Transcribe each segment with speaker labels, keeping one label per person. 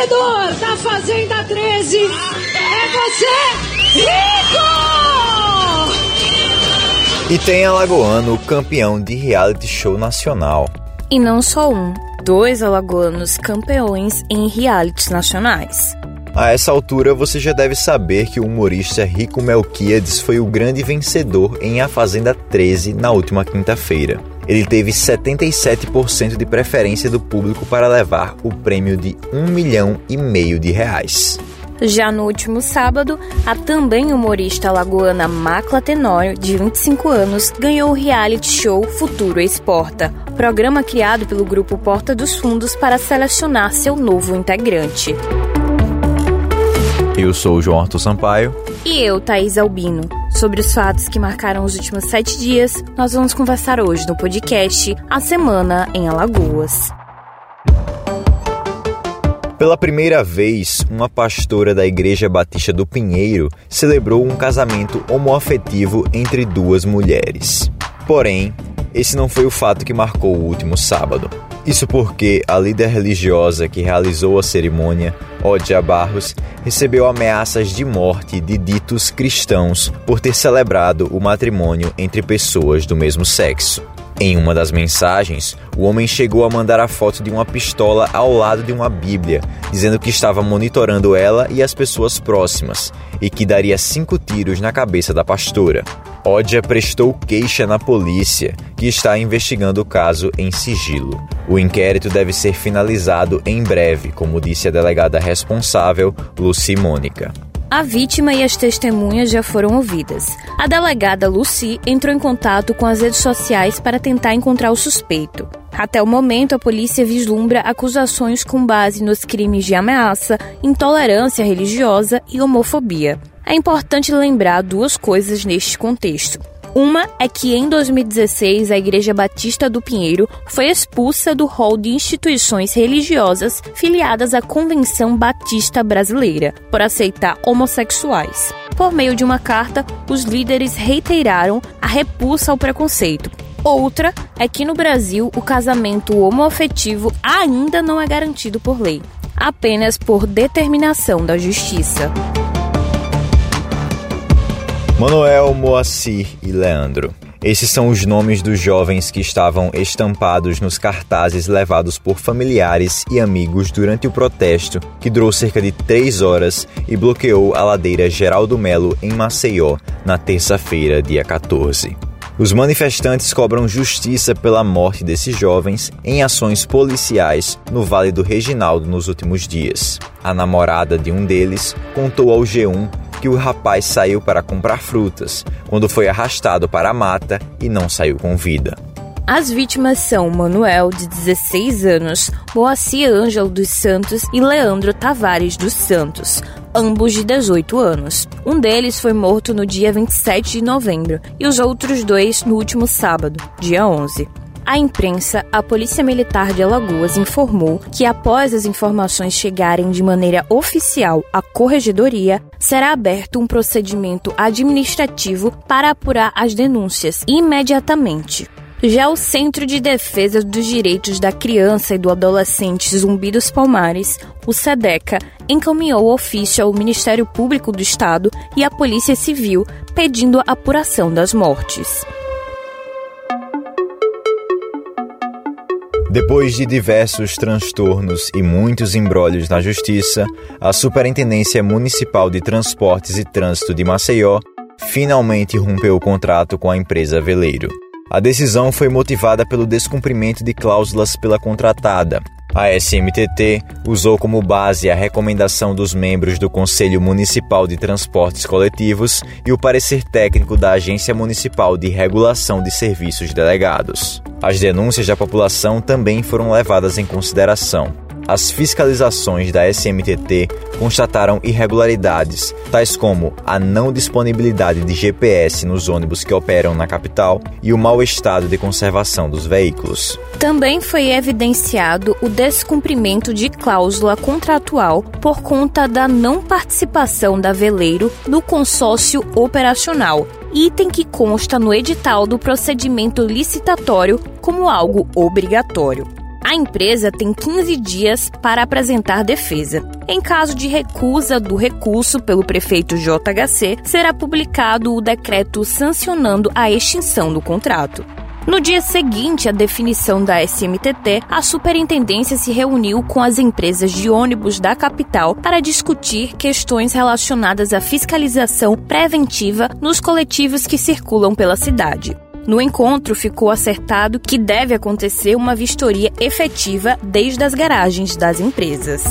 Speaker 1: vencedor da Fazenda 13 é você, Rico!
Speaker 2: E tem alagoano campeão de reality show nacional.
Speaker 3: E não só um, dois alagoanos campeões em realities nacionais.
Speaker 2: A essa altura você já deve saber que o humorista Rico Melquiades foi o grande vencedor em A Fazenda 13 na última quinta-feira. Ele teve 77% de preferência do público para levar o prêmio de um milhão e meio de reais.
Speaker 3: Já no último sábado, a também humorista alagoana Macla Tenório, de 25 anos, ganhou o reality show Futuro Exporta, programa criado pelo grupo Porta dos Fundos para selecionar seu novo integrante.
Speaker 2: Eu sou o João Arthur Sampaio.
Speaker 3: E eu, Thaís Albino. Sobre os fatos que marcaram os últimos sete dias, nós vamos conversar hoje no podcast A Semana em Alagoas.
Speaker 2: Pela primeira vez, uma pastora da Igreja Batista do Pinheiro celebrou um casamento homoafetivo entre duas mulheres. Porém, esse não foi o fato que marcou o último sábado. Isso porque a líder religiosa que realizou a cerimônia, Odia Barros, recebeu ameaças de morte de ditos cristãos por ter celebrado o matrimônio entre pessoas do mesmo sexo. Em uma das mensagens, o homem chegou a mandar a foto de uma pistola ao lado de uma Bíblia, dizendo que estava monitorando ela e as pessoas próximas e que daria cinco tiros na cabeça da pastora. Odia prestou queixa na polícia, que está investigando o caso em sigilo. O inquérito deve ser finalizado em breve, como disse a delegada responsável, Lucy Mônica.
Speaker 3: A vítima e as testemunhas já foram ouvidas. A delegada Lucy entrou em contato com as redes sociais para tentar encontrar o suspeito. Até o momento, a polícia vislumbra acusações com base nos crimes de ameaça, intolerância religiosa e homofobia. É importante lembrar duas coisas neste contexto. Uma é que em 2016 a Igreja Batista do Pinheiro foi expulsa do rol de instituições religiosas filiadas à Convenção Batista Brasileira por aceitar homossexuais. Por meio de uma carta, os líderes reiteraram a repulsa ao preconceito. Outra é que no Brasil o casamento homoafetivo ainda não é garantido por lei, apenas por determinação da justiça.
Speaker 2: Manuel, Moacir e Leandro. Esses são os nomes dos jovens que estavam estampados nos cartazes levados por familiares e amigos durante o protesto, que durou cerca de três horas e bloqueou a ladeira Geraldo Melo em Maceió na terça-feira, dia 14. Os manifestantes cobram justiça pela morte desses jovens em ações policiais no Vale do Reginaldo nos últimos dias. A namorada de um deles contou ao G1 que o rapaz saiu para comprar frutas, quando foi arrastado para a mata e não saiu com vida.
Speaker 3: As vítimas são Manuel, de 16 anos, Moacir Ângelo dos Santos e Leandro Tavares dos Santos, ambos de 18 anos. Um deles foi morto no dia 27 de novembro e os outros dois no último sábado, dia 11. A imprensa, a Polícia Militar de Alagoas informou que, após as informações chegarem de maneira oficial à Corregedoria, será aberto um procedimento administrativo para apurar as denúncias imediatamente. Já o Centro de Defesa dos Direitos da Criança e do Adolescente Zumbi dos Palmares, o SEDECA, encaminhou ofício ao Ministério Público do Estado e à Polícia Civil pedindo a apuração das mortes.
Speaker 2: Depois de diversos transtornos e muitos embrólios na justiça, a Superintendência Municipal de Transportes e Trânsito de Maceió finalmente rompeu o contrato com a empresa Veleiro. A decisão foi motivada pelo descumprimento de cláusulas pela contratada, a SMTT usou como base a recomendação dos membros do Conselho Municipal de Transportes Coletivos e o parecer técnico da Agência Municipal de Regulação de Serviços Delegados. As denúncias da população também foram levadas em consideração as fiscalizações da SMTT constataram irregularidades, tais como a não disponibilidade de GPS nos ônibus que operam na capital e o mau estado de conservação dos veículos.
Speaker 3: Também foi evidenciado o descumprimento de cláusula contratual por conta da não participação da Veleiro no consórcio operacional, item que consta no edital do procedimento licitatório como algo obrigatório. A empresa tem 15 dias para apresentar defesa. Em caso de recusa do recurso pelo prefeito JHC, será publicado o decreto sancionando a extinção do contrato. No dia seguinte à definição da SMTT, a superintendência se reuniu com as empresas de ônibus da capital para discutir questões relacionadas à fiscalização preventiva nos coletivos que circulam pela cidade. No encontro, ficou acertado que deve acontecer uma vistoria efetiva desde as garagens das empresas.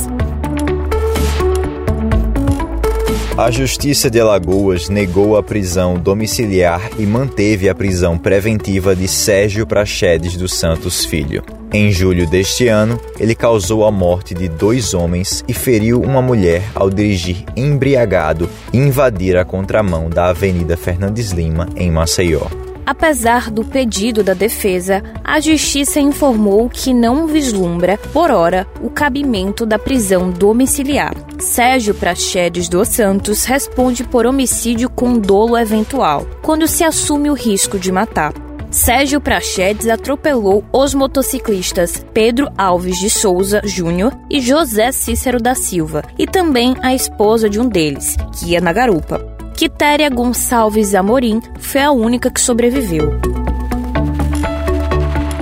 Speaker 2: A Justiça de Alagoas negou a prisão domiciliar e manteve a prisão preventiva de Sérgio Prachedes dos Santos Filho. Em julho deste ano, ele causou a morte de dois homens e feriu uma mulher ao dirigir embriagado e invadir a contramão da Avenida Fernandes Lima, em Maceió.
Speaker 3: Apesar do pedido da defesa, a Justiça informou que não vislumbra, por hora, o cabimento da prisão domiciliar. Sérgio Prachedes dos Santos responde por homicídio com dolo eventual, quando se assume o risco de matar. Sérgio Prachedes atropelou os motociclistas Pedro Alves de Souza Júnior e José Cícero da Silva, e também a esposa de um deles, que ia na garupa. Quitéria Gonçalves Amorim foi a única que sobreviveu.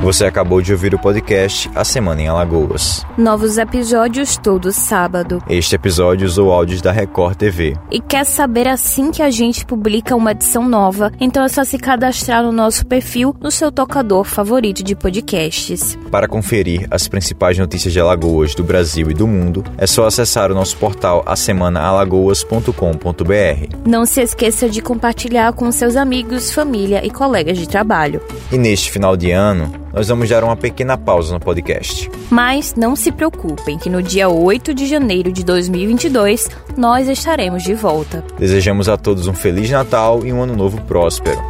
Speaker 2: Você acabou de ouvir o podcast A Semana em Alagoas.
Speaker 3: Novos episódios todo sábado.
Speaker 2: Este episódio usou áudios da Record TV.
Speaker 3: E quer saber assim que a gente publica uma edição nova? Então é só se cadastrar no nosso perfil no seu tocador favorito de podcasts.
Speaker 2: Para conferir as principais notícias de Alagoas, do Brasil e do mundo, é só acessar o nosso portal asemanaalagoas.com.br.
Speaker 3: Não se esqueça de compartilhar com seus amigos, família e colegas de trabalho.
Speaker 2: E neste final de ano, nós vamos dar uma pequena pausa no podcast.
Speaker 3: Mas não se preocupem que no dia 8 de janeiro de 2022 nós estaremos de volta.
Speaker 2: Desejamos a todos um feliz Natal e um ano novo próspero.